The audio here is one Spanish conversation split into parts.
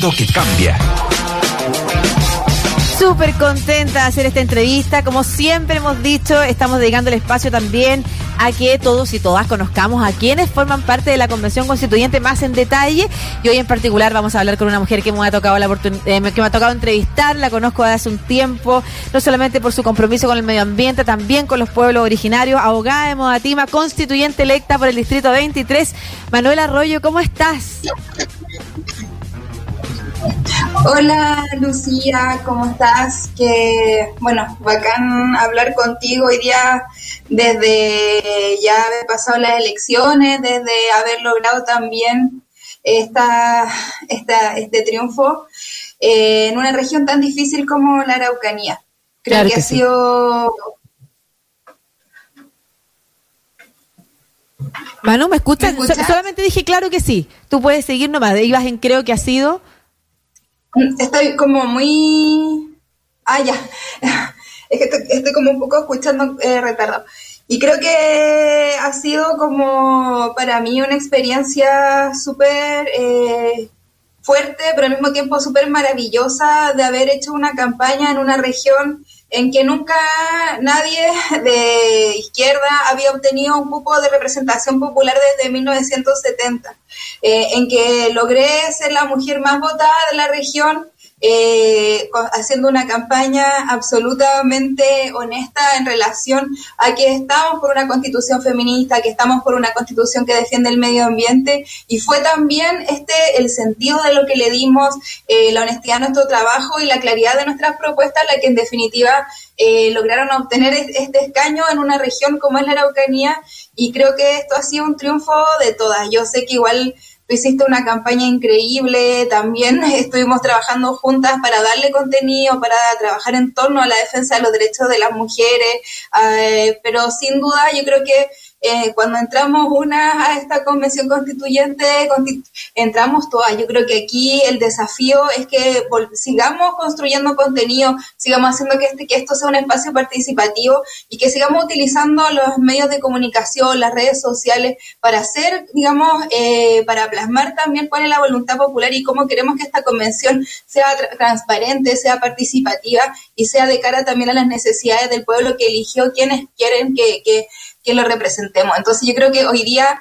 que cambia. Súper contenta de hacer esta entrevista. Como siempre hemos dicho, estamos dedicando el espacio también a que todos y todas conozcamos a quienes forman parte de la Convención Constituyente más en detalle. Y hoy en particular vamos a hablar con una mujer que me ha tocado la eh, que me ha tocado entrevistar, la conozco desde hace un tiempo, no solamente por su compromiso con el medio ambiente, también con los pueblos originarios, abogada de Modatima, constituyente electa por el Distrito 23. Manuel Arroyo, ¿cómo estás? Hola Lucía, ¿cómo estás? Que bueno, bacán hablar contigo hoy día desde ya haber pasado las elecciones, desde haber logrado también esta, esta este triunfo eh, en una región tan difícil como la Araucanía. Creo que, ha sido Manu, ¿me escuchas? solamente dije claro que sí. Tú puedes seguir nomás. Ibas en creo que ha sido. Estoy como muy... Ah, ya. Es que estoy, como un poco escuchando eh, retardo. Y creo que ha sido como para mí una experiencia súper eh, fuerte, pero al mismo tiempo súper maravillosa de haber hecho una campaña en una región en que nunca nadie de izquierda había obtenido un cupo de representación popular desde 1970, eh, en que logré ser la mujer más votada de la región, eh, haciendo una campaña absolutamente honesta en relación a que estamos por una constitución feminista, que estamos por una constitución que defiende el medio ambiente y fue también este el sentido de lo que le dimos, eh, la honestidad de nuestro trabajo y la claridad de nuestras propuestas, la que en definitiva eh, lograron obtener este escaño en una región como es la Araucanía y creo que esto ha sido un triunfo de todas. Yo sé que igual hiciste una campaña increíble, también estuvimos trabajando juntas para darle contenido, para trabajar en torno a la defensa de los derechos de las mujeres, eh, pero sin duda yo creo que eh, cuando entramos una a esta convención constituyente, entramos todas. Yo creo que aquí el desafío es que sigamos construyendo contenido, sigamos haciendo que, este, que esto sea un espacio participativo y que sigamos utilizando los medios de comunicación, las redes sociales, para hacer, digamos, eh, para plasmar también cuál es la voluntad popular y cómo queremos que esta convención sea transparente, sea participativa y sea de cara también a las necesidades del pueblo que eligió quienes quieren que, que que lo representemos. Entonces yo creo que hoy día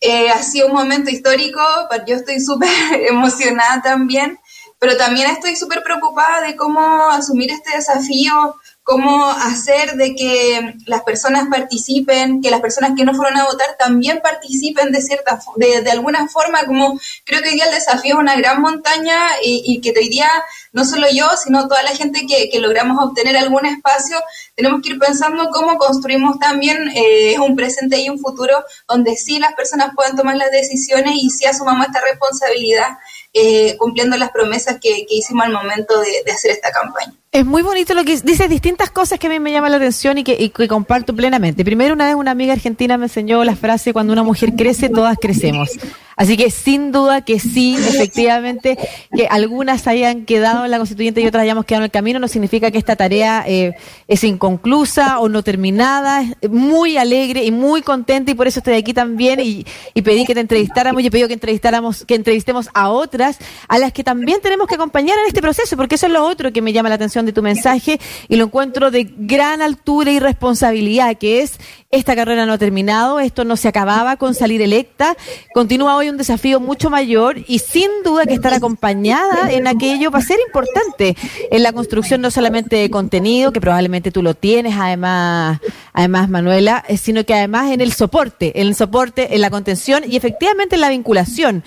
eh, ha sido un momento histórico, yo estoy súper emocionada también, pero también estoy súper preocupada de cómo asumir este desafío cómo hacer de que las personas participen, que las personas que no fueron a votar también participen de cierta de, de alguna forma, como creo que hoy día el desafío es una gran montaña y, que hoy día no solo yo, sino toda la gente que, que, logramos obtener algún espacio, tenemos que ir pensando cómo construimos también eh, un presente y un futuro donde sí las personas puedan tomar las decisiones y sí asumamos esta responsabilidad eh, cumpliendo las promesas que, hicimos al momento de hacer esta campaña. Es muy bonito lo que dice distintas cosas que a mí me llaman la atención y que, comparto plenamente. Primero, una vez una amiga argentina me enseñó la frase, cuando una mujer crece, todas crecemos. Así que sin duda que sí, efectivamente, que algunas hayan quedado en la constituyente y otras hayamos quedado en el camino, no significa que esta tarea eh, es inconclusa o no terminada. Muy alegre y muy contenta y por eso estoy aquí también y, pedí que te entrevistáramos y he pedido que entrevistáramos, que entrevistemos a otras, a las que también tenemos que acompañar en este proceso, porque eso es lo otro que me llama la atención de tu mensaje y lo encuentro de gran altura y responsabilidad, que es esta carrera no ha terminado, esto no se acababa con salir electa, continúa hoy un desafío mucho mayor y sin duda que estar acompañada en aquello va a ser importante en la construcción no solamente de contenido, que probablemente tú lo tienes además, además Manuela, eh, sino que además en el soporte, en el soporte, en la contención y efectivamente en la vinculación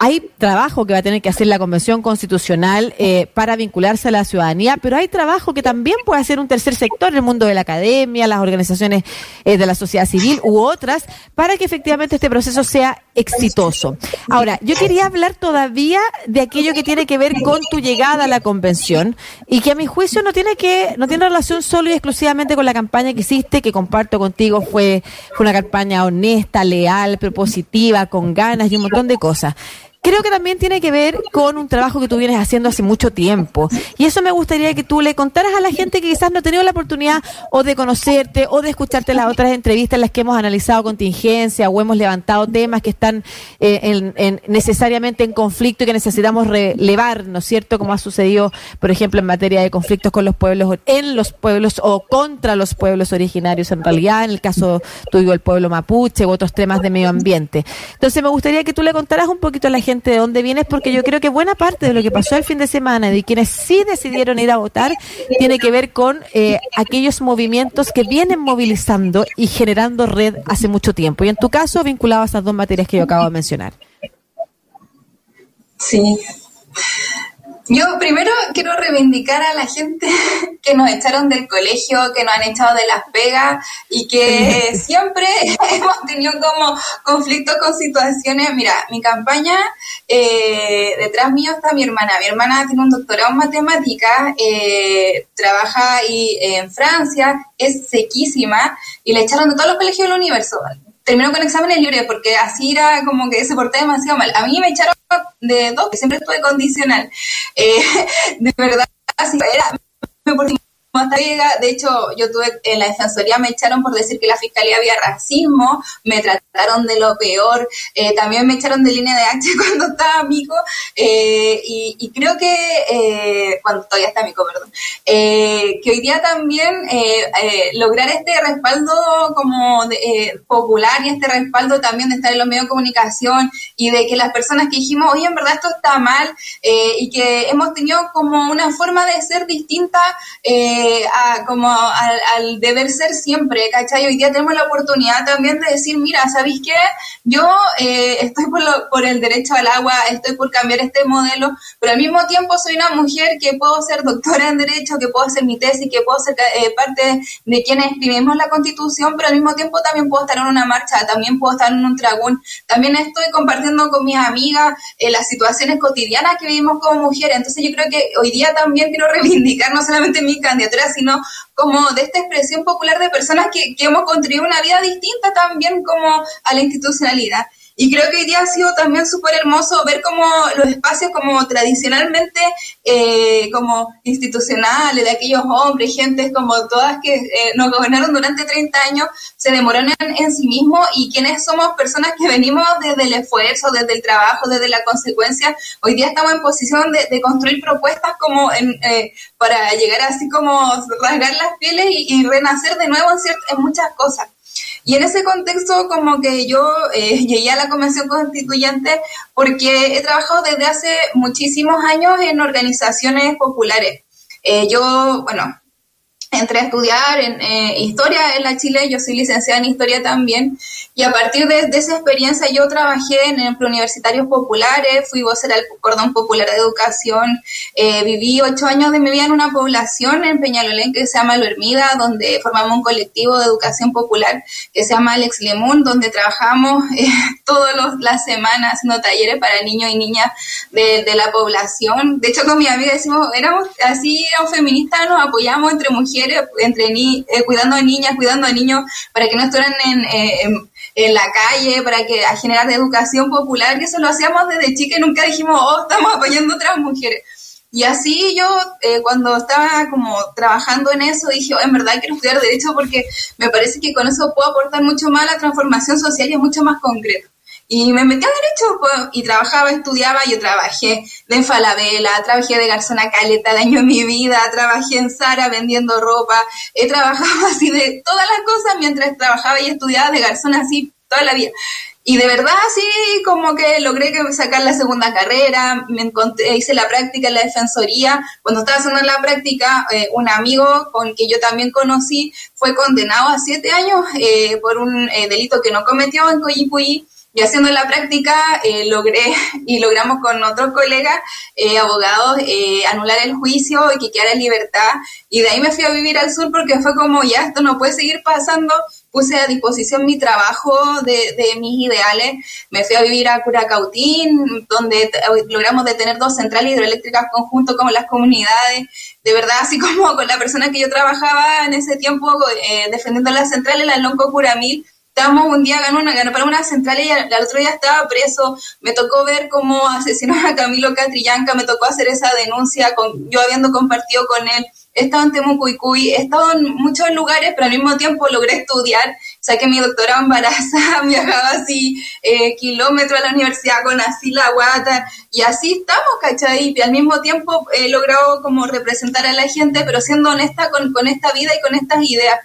hay trabajo que va a tener que hacer la Convención Constitucional eh, para vincularse a la ciudadanía, pero hay trabajo que también puede hacer un tercer sector, el mundo de la academia, las organizaciones eh, de la sociedad civil u otras, para que efectivamente este proceso sea exitoso. Ahora, yo quería hablar todavía de aquello que tiene que ver con tu llegada a la convención y que a mi juicio no tiene que no tiene relación solo y exclusivamente con la campaña que hiciste, que comparto contigo fue, fue una campaña honesta, leal, propositiva, con ganas y un montón de cosas. Creo que también tiene que ver con un trabajo que tú vienes haciendo hace mucho tiempo. Y eso me gustaría que tú le contaras a la gente que quizás no ha tenido la oportunidad o de conocerte o de escucharte las otras entrevistas en las que hemos analizado contingencia o hemos levantado temas que están eh, en, necesariamente en conflicto y que necesitamos relevar, ¿no es cierto? Como ha sucedido, por ejemplo, en materia de conflictos con los pueblos, en los pueblos o contra los pueblos originarios en realidad, en el caso tuyo el pueblo mapuche u otros temas de medio ambiente. Entonces me gustaría que tú le contaras un poquito a la gente de dónde vienes, porque yo creo que buena parte de lo que pasó el fin de semana, de quienes sí decidieron ir a votar, tiene que ver con eh, aquellos movimientos que vienen movilizando y generando red hace mucho tiempo. Y en tu caso, vinculado a esas dos materias que yo acabo de mencionar. Sí. Yo primero quiero reivindicar a la gente que nos echaron del colegio, que nos han echado de las pegas y que siempre hemos tenido como conflictos con situaciones. Mira, mi campaña, eh, detrás mío está mi hermana. Mi hermana tiene un doctorado en matemáticas, eh, trabaja y, en Francia, es sequísima y le echaron de todos los colegios del universo terminó con exámenes libres porque así era como que se portaba demasiado mal. A mí me echaron de dos, que siempre estuve condicional. Eh, de verdad, así era, me de hecho, yo tuve en la defensoría me echaron por decir que la fiscalía había racismo, me trataron de lo peor, eh, también me echaron de línea de H cuando estaba amigo, eh, y, creo que, eh, cuando todavía está amigo, perdón, que hoy día también lograr este respaldo como popular y este respaldo también de estar en los medios de comunicación y de que las personas que dijimos, oye, en verdad esto está mal, y que hemos tenido como una forma de ser distinta, a, como al, deber ser siempre, ¿cachai? Hoy día tenemos la oportunidad también de decir, mira, ¿sabéis qué? Yo eh, estoy por, por el derecho al agua, estoy por cambiar este modelo, pero al mismo tiempo soy una mujer que puedo ser doctora en derecho, que puedo hacer mi tesis, que puedo ser eh, parte de quienes escribimos la constitución, pero al mismo tiempo también puedo estar en una marcha, también puedo estar en un tragún, también estoy compartiendo con mis amigas eh, las situaciones cotidianas que vivimos como mujeres, entonces yo creo que hoy día también quiero reivindicar no solamente mi candidatura, sino como de esta expresión popular de personas que, que hemos construido una vida distinta también como a la institucionalidad. Y creo que hoy día ha sido también súper hermoso ver cómo los espacios como tradicionalmente eh, como institucionales, de aquellos hombres, gentes como todas que eh, nos gobernaron durante 30 años, se demoraron en, sí mismos y quienes somos personas que venimos desde el esfuerzo, desde el trabajo, desde la consecuencia, hoy día estamos en posición de, construir propuestas como eh, para llegar así como rasgar las pieles y, renacer de nuevo en, en muchas cosas. Y en ese contexto como que yo eh, llegué a la Convención Constituyente porque he trabajado desde hace muchísimos años en organizaciones populares. Eh, yo, bueno, entré a estudiar en eh, historia en la Chile, yo soy licenciada en historia también, y a partir de, esa experiencia yo trabajé en preuniversitarios populares, fui vocera del Cordón Popular de Educación, eh, viví ocho años de mi vida en una población en Peñalolén que se llama Lo Hermida, donde formamos un colectivo de educación popular que se llama Alex Lemún, donde trabajamos eh, todas las semanas haciendo talleres para niños y niñas de, de, la población. De hecho, con mi amiga decimos, éramos así, éramos feministas, nos apoyamos entre mujeres entre ni, eh, cuidando a niñas, cuidando a niños, para que no estuvieran eh, en, en, la calle, para que a generar educación popular, y eso lo hacíamos desde chica y nunca dijimos, oh, estamos apoyando a otras mujeres. Y así yo, eh, cuando estaba como trabajando en eso, dije, oh, en verdad quiero estudiar Derecho porque me parece que con eso puedo aportar mucho más a la transformación social y es mucho más concreto. Y me metí a derecho pues, y trabajaba, estudiaba, yo trabajé de Falabella, trabajé de garzona caleta de año en mi vida, trabajé en Sara vendiendo ropa, he trabajado así de todas las cosas mientras trabajaba y estudiaba de garzona así toda la vida. Y de verdad, así como que logré sacar la segunda carrera, me encontré, hice la práctica en la defensoría. Cuando estaba haciendo la práctica, eh, un amigo con que yo también conocí fue condenado a siete años eh, por un eh, delito que no cometió en Coyipulli y haciendo la práctica eh, logré y logramos con otros colegas eh, abogados eh, anular el juicio y que quedara libertad. Y de ahí me fui a vivir al sur porque fue como, ya, esto no puede seguir pasando. Puse a disposición mi trabajo de, de mis ideales. Me fui a vivir a Curacautín, donde logramos detener dos centrales hidroeléctricas conjunto con las comunidades. De verdad, así como con la persona que yo trabajaba en ese tiempo defendiendo las centrales, la Lonco Curamil, estábamos un día ganó una, ganó para una central y al, otro día estaba preso. Me tocó ver cómo asesinó a Camilo Catrillanca, me tocó hacer esa denuncia con, yo habiendo compartido con él he estado en Temucuicuy, he estado en muchos lugares, pero al mismo tiempo logré estudiar. Saqué mi doctorado embaraza, viajaba así eh, kilómetros a la universidad con así la guata, y así estamos, ¿cachai? Al mismo tiempo he logrado como representar a la gente, pero siendo honesta con, con esta vida y con estas ideas.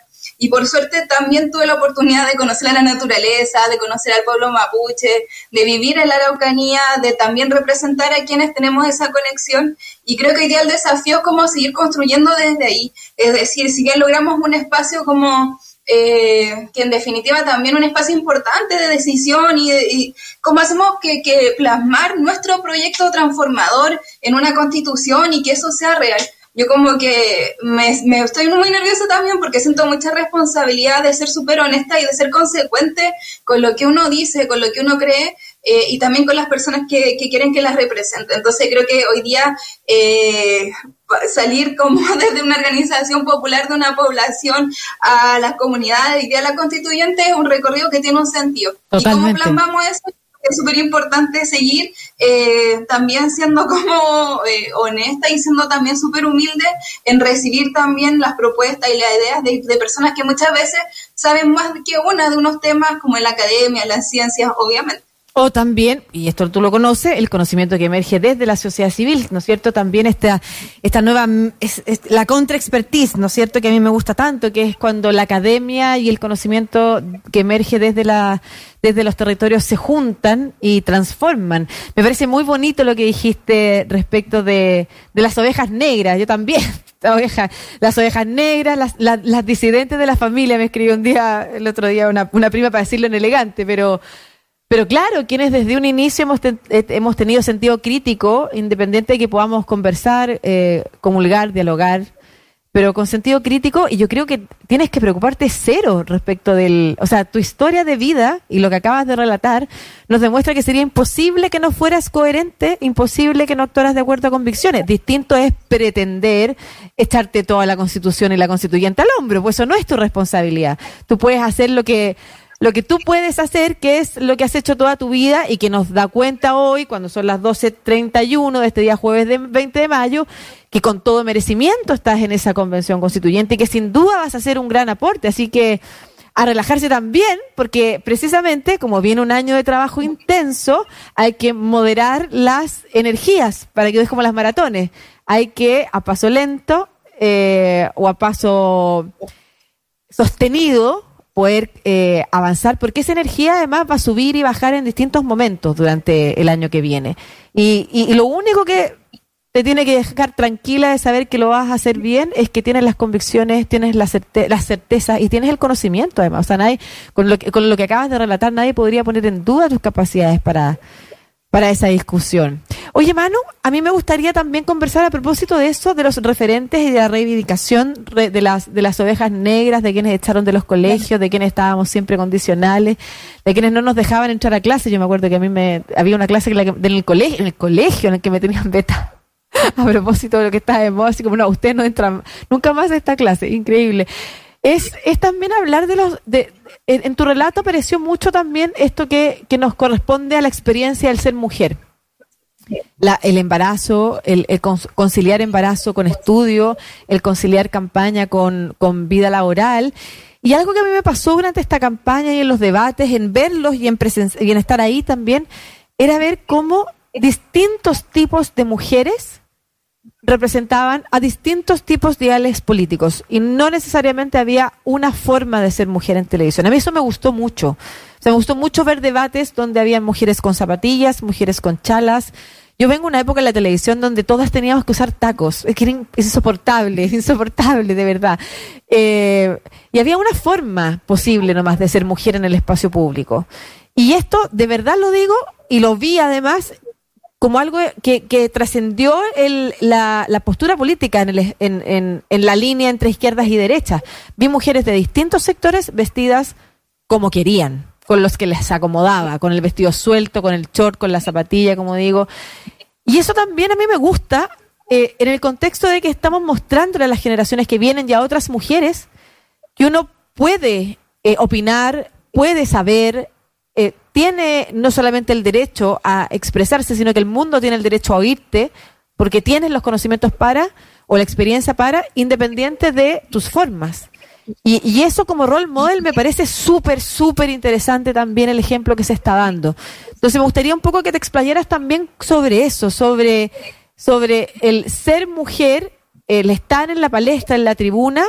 Y por suerte también tuve la oportunidad de conocer a la naturaleza, de conocer al pueblo mapuche, de vivir en la Araucanía, de también representar a quienes tenemos esa conexión. Y creo que hoy día el desafío es como seguir construyendo desde ahí. Es decir, si bien logramos un espacio como eh, que en definitiva también un espacio importante de decisión y, y cómo hacemos que, que, plasmar nuestro proyecto transformador en una constitución y que eso sea real yo como que me, me, estoy muy nerviosa también porque siento mucha responsabilidad de ser súper honesta y de ser consecuente con lo que uno dice, con lo que uno cree eh, y también con las personas que, que, quieren que las represente. Entonces creo que hoy día eh, salir como desde una organización popular de una población a las comunidades y a la constituyente es un recorrido que tiene un sentido. ¿Y cómo plasmamos eso? Es súper importante seguir eh, también siendo como eh, honesta y siendo también súper humilde en recibir también las propuestas y las ideas de, de, personas que muchas veces saben más que una de unos temas como en la academia, las ciencias, obviamente. O también, y esto tú lo conoces, el conocimiento que emerge desde la sociedad civil, ¿no es cierto? También esta, esta nueva, es, la contra-expertise, ¿no es cierto? Que a mí me gusta tanto, que es cuando la academia y el conocimiento que emerge desde la, desde los territorios se juntan y transforman. Me parece muy bonito lo que dijiste respecto de, de las ovejas negras. Yo también, la oveja, las ovejas negras, las, las, las, disidentes de la familia. Me escribió un día, el otro día, una, una prima para decirlo en elegante, pero pero claro, quienes desde un inicio hemos, te, hemos tenido sentido crítico, independiente de que podamos conversar, eh, comulgar, dialogar, pero con sentido crítico, y yo creo que tienes que preocuparte cero respecto del, o sea, tu historia de vida y lo que acabas de relatar nos demuestra que sería imposible que no fueras coherente, imposible que no actuaras de acuerdo a convicciones. Distinto es pretender echarte toda la constitución y la constituyente al hombro, pues eso no es tu responsabilidad. Tú puedes hacer lo que lo que tú puedes hacer, que es lo que has hecho toda tu vida y que nos da cuenta hoy, cuando son las 12.31 de este día jueves de 20 de mayo, que con todo merecimiento estás en esa convención constituyente y que sin duda vas a hacer un gran aporte. Así que a relajarse también, porque precisamente como viene un año de trabajo intenso, hay que moderar las energías para que no es como las maratones. Hay que a paso lento eh, o a paso sostenido poder eh, avanzar, porque esa energía además va a subir y bajar en distintos momentos durante el año que viene. Y, y, lo único que te tiene que dejar tranquila de saber que lo vas a hacer bien es que tienes las convicciones, tienes la, certe la certeza y tienes el conocimiento además. O sea, nadie, con lo, que, con lo que acabas de relatar, nadie podría poner en duda tus capacidades para, para esa discusión. Oye, Manu, a mí me gustaría también conversar a propósito de eso, de los referentes y de la reivindicación de las, de las ovejas negras, de quienes echaron de los colegios, de quienes estábamos siempre condicionales, de quienes no nos dejaban entrar a clase. Yo me acuerdo que a mí me había una clase la, en el colegio, en el colegio en el que me tenían beta. A propósito de lo que está de moda, así como no, usted no entra nunca más a esta clase, increíble. Es, es también hablar de los, de, en, tu relato apareció mucho también esto que, que, nos corresponde a la experiencia del ser mujer. La, el embarazo, el, el, conciliar embarazo con estudio, el conciliar campaña con, con vida laboral. Y algo que a mí me pasó durante esta campaña y en los debates, en verlos y en, y en estar ahí también, era ver cómo distintos tipos de mujeres representaban a distintos tipos de ideales políticos y no necesariamente había una forma de ser mujer en televisión. A mí eso me gustó mucho. O sea, me gustó mucho ver debates donde había mujeres con zapatillas, mujeres con chalas. Yo vengo de una época en la televisión donde todas teníamos que usar tacos. Es que insoportable, insoportable, de verdad. Eh, y había una forma posible nomás de ser mujer en el espacio público. Y esto, de verdad lo digo, y lo vi además como algo que, que trascendió la, la, postura política en, el, en, en, en, la línea entre izquierdas y derechas. Vi mujeres de distintos sectores vestidas como querían, con los que les acomodaba, con el vestido suelto, con el short, con la zapatilla, como digo. Y eso también a mí me gusta eh, en el contexto de que estamos mostrándole a las generaciones que vienen y a otras mujeres que uno puede eh, opinar, puede saber, eh, tiene no solamente el derecho a expresarse, sino que el mundo tiene el derecho a oírte, porque tienes los conocimientos para, o la experiencia para, independiente de tus formas. Y, y eso como role model me parece súper, súper interesante también el ejemplo que se está dando. Entonces me gustaría un poco que te explayaras también sobre eso, sobre, sobre el ser mujer, el estar en la palestra, en la tribuna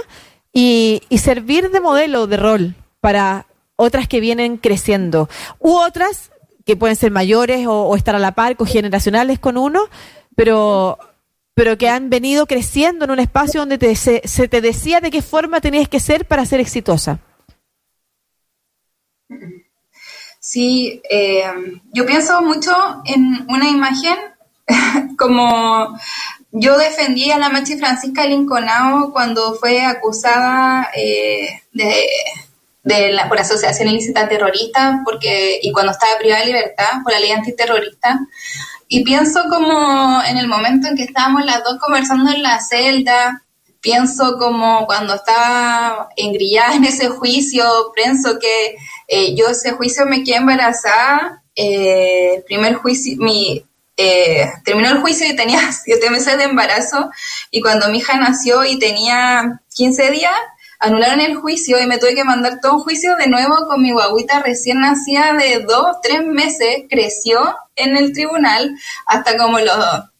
y, y servir de modelo de rol para otras que vienen creciendo, u otras que pueden ser mayores o, estar a la par, generacionales con uno, pero pero que han venido creciendo en un espacio donde te, se, se, te decía de qué forma tenías que ser para ser exitosa. Sí, eh, yo pienso mucho en una imagen como yo defendí a la Machi Francisca Linconao cuando fue acusada eh, de, de la, por asociación ilícita terrorista porque, y cuando estaba privada de libertad por la ley antiterrorista. Y pienso como en el momento en que estábamos las dos conversando en la celda, pienso como cuando estaba engrillada en ese juicio, pienso que eh, yo ese juicio me quedé embarazada, eh, el primer juicio, mi, eh, terminó el juicio y tenía siete meses de embarazo y cuando mi hija nació y tenía 15 días, anularon el juicio y me tuve que mandar todo un juicio de nuevo con mi guaguita recién nacida de dos, tres meses, creció en el tribunal hasta como los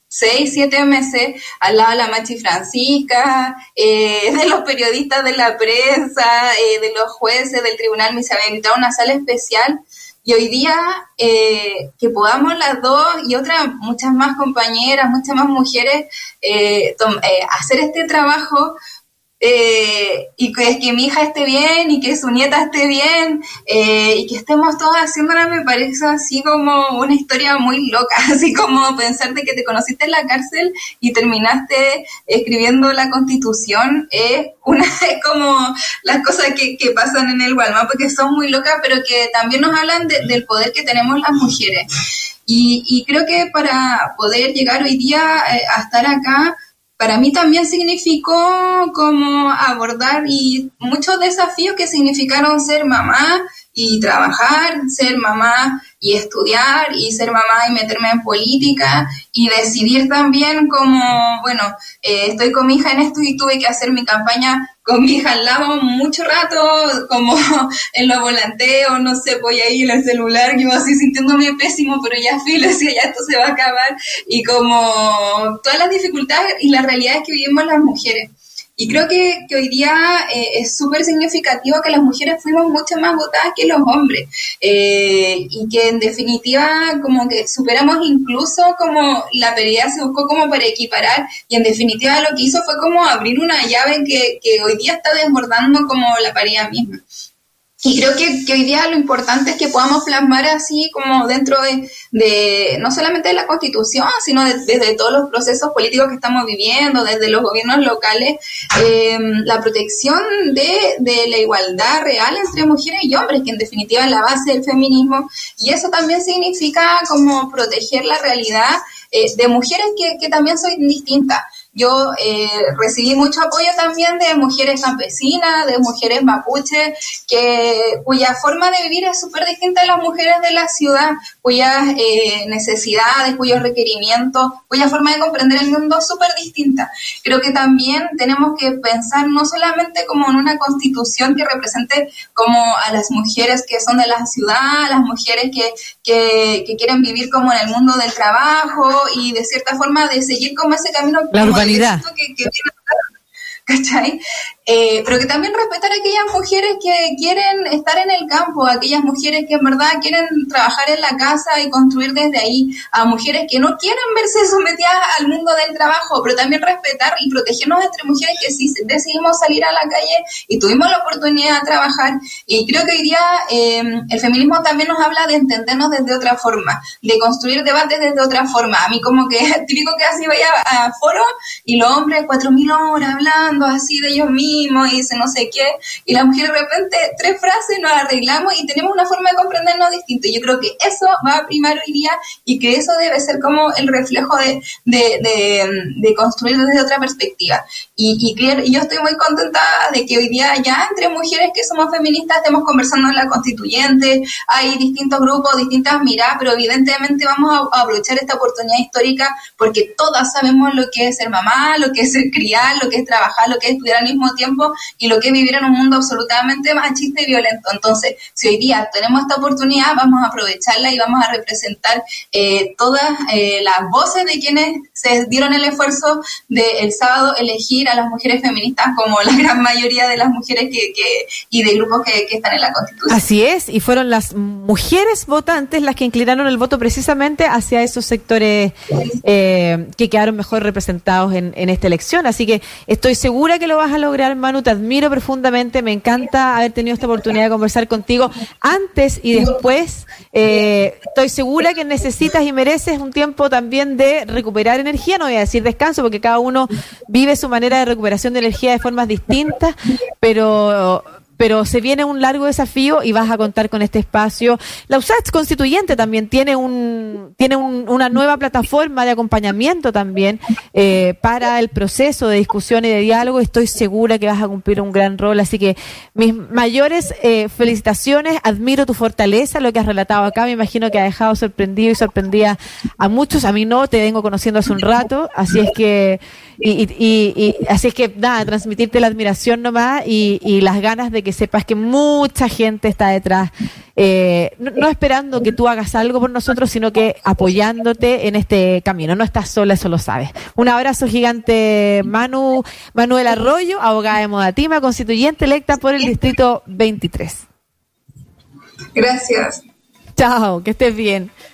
seis, siete meses al lado de la Machi Francisca, eh, de los periodistas de la prensa, eh, de los jueces del tribunal, me se había invitado a una sala especial. Y hoy día eh, que podamos las dos y otras, muchas más compañeras, muchas más mujeres eh, eh, hacer este trabajo eh, y que, que, mi hija esté bien y que su nieta esté bien eh, y que estemos todos haciéndola me parece así como una historia muy loca, así como pensar de que te conociste en la cárcel y terminaste escribiendo la constitución es una es como las cosas que, que pasan en el Walmart porque son muy locas pero que también nos hablan de, del poder que tenemos las mujeres. Y, y, creo que para poder llegar hoy día eh, a estar acá para mí también significó como abordar y muchos desafíos que significaron ser mamá y trabajar, ser mamá y estudiar y ser mamá y meterme en política y decidir también como, bueno, eh, estoy con mi hija en esto y tuve que hacer mi campaña con mi hija al lado mucho rato, como en los volanteos, no sé, voy ahí en el celular, yo así sintiéndome pésimo, pero ya filo, decía, ya esto se va a acabar, y como todas las dificultades y las realidades que vivimos las mujeres. Y creo que, que hoy día eh, es súper significativo que las mujeres fuimos mucho más votadas que los hombres eh, y que en definitiva como que superamos incluso como la pelea se buscó como para equiparar y en definitiva lo que hizo fue como abrir una llave que, que hoy día está desbordando como la paridad misma. Y creo que, que, hoy día lo importante es que podamos plasmar así como dentro de, de no solamente de la constitución, sino de, desde todos los procesos políticos que estamos viviendo, desde los gobiernos locales, eh, la protección de, de, la igualdad real entre mujeres y hombres, que en definitiva es la base del feminismo. Y eso también significa como proteger la realidad eh, de mujeres que, que también son distintas. Yo eh, recibí mucho apoyo también de mujeres campesinas, de mujeres mapuches, que, cuya forma de vivir es súper distinta a las mujeres de la ciudad, cuyas eh, necesidades, cuyos requerimientos, cuya forma de comprender el mundo es súper distinta. Creo que también tenemos que pensar no solamente como en una constitución que represente como a las mujeres que son de la ciudad, las mujeres que, que, que quieren vivir como en el mundo del trabajo y de cierta forma de seguir como ese camino. La que ¿cachai? Eh, pero que también respetar a aquellas mujeres que quieren estar en el campo, a aquellas mujeres que en verdad quieren trabajar en la casa y construir desde ahí, a mujeres que no quieren verse sometidas al mundo del trabajo, pero también respetar y protegernos entre mujeres que sí decidimos salir a la calle y tuvimos la oportunidad de trabajar. Y creo que hoy día eh, el feminismo también nos habla de entendernos desde otra forma, de construir debates desde otra forma. A mí como que típico que así vaya a, foro y los hombres, cuatro mil horas hablando así de ellos mismos y dice no sé qué, y la mujer de repente tres frases nos arreglamos y tenemos una forma de comprendernos distinto. Yo creo que eso va a primar hoy día y que eso debe ser como el reflejo de, de, construir desde otra perspectiva. Y, y, yo estoy muy contenta de que hoy día ya entre mujeres que somos feministas estemos conversando en la constituyente, hay distintos grupos, distintas miradas, pero evidentemente vamos a, aprovechar esta oportunidad histórica porque todas sabemos lo que es ser mamá, lo que es ser criar, lo que es trabajar, lo que es estudiar al mismo tiempo y lo que es vivir en un mundo absolutamente machista y violento. Entonces, si hoy día tenemos esta oportunidad, vamos a aprovecharla y vamos a representar eh, todas eh, las voces de quienes se dieron el esfuerzo de el sábado elegir a las mujeres feministas como la gran mayoría de las mujeres que, y de grupos que, que están en la Constitución. Así es, y fueron las mujeres votantes las que inclinaron el voto precisamente hacia esos sectores eh, que quedaron mejor representados en, en, esta elección. Así que estoy segura que lo vas a lograr, Manu. Te admiro profundamente. Me encanta haber tenido esta oportunidad de conversar contigo antes y después. Eh, estoy segura que necesitas y mereces un tiempo también de recuperar energía. No voy a decir descanso porque cada uno vive su manera de recuperación de energía de formas distintas, pero pero se viene un largo desafío y vas a contar con este espacio. La USACH Constituyente también tiene un tiene una nueva plataforma de acompañamiento también eh, para el proceso de discusión y de diálogo. Estoy segura que vas a cumplir un gran rol, así que mis mayores eh, felicitaciones. Admiro tu fortaleza, lo que has relatado acá. Me imagino que ha dejado sorprendido y sorprendida a muchos. A mí no, te vengo conociendo hace un rato, así es que y, y, así es que nada, transmitirte la admiración nomás y, y las ganas de que sepas que mucha gente está detrás, eh, no, esperando que tú hagas algo por nosotros, sino que apoyándote en este camino. No estás sola, eso lo sabes. Un abrazo gigante, Manu, Manuel Arroyo, abogada de Modatima, constituyente electa por el distrito 23. Gracias. Chao, que estés bien.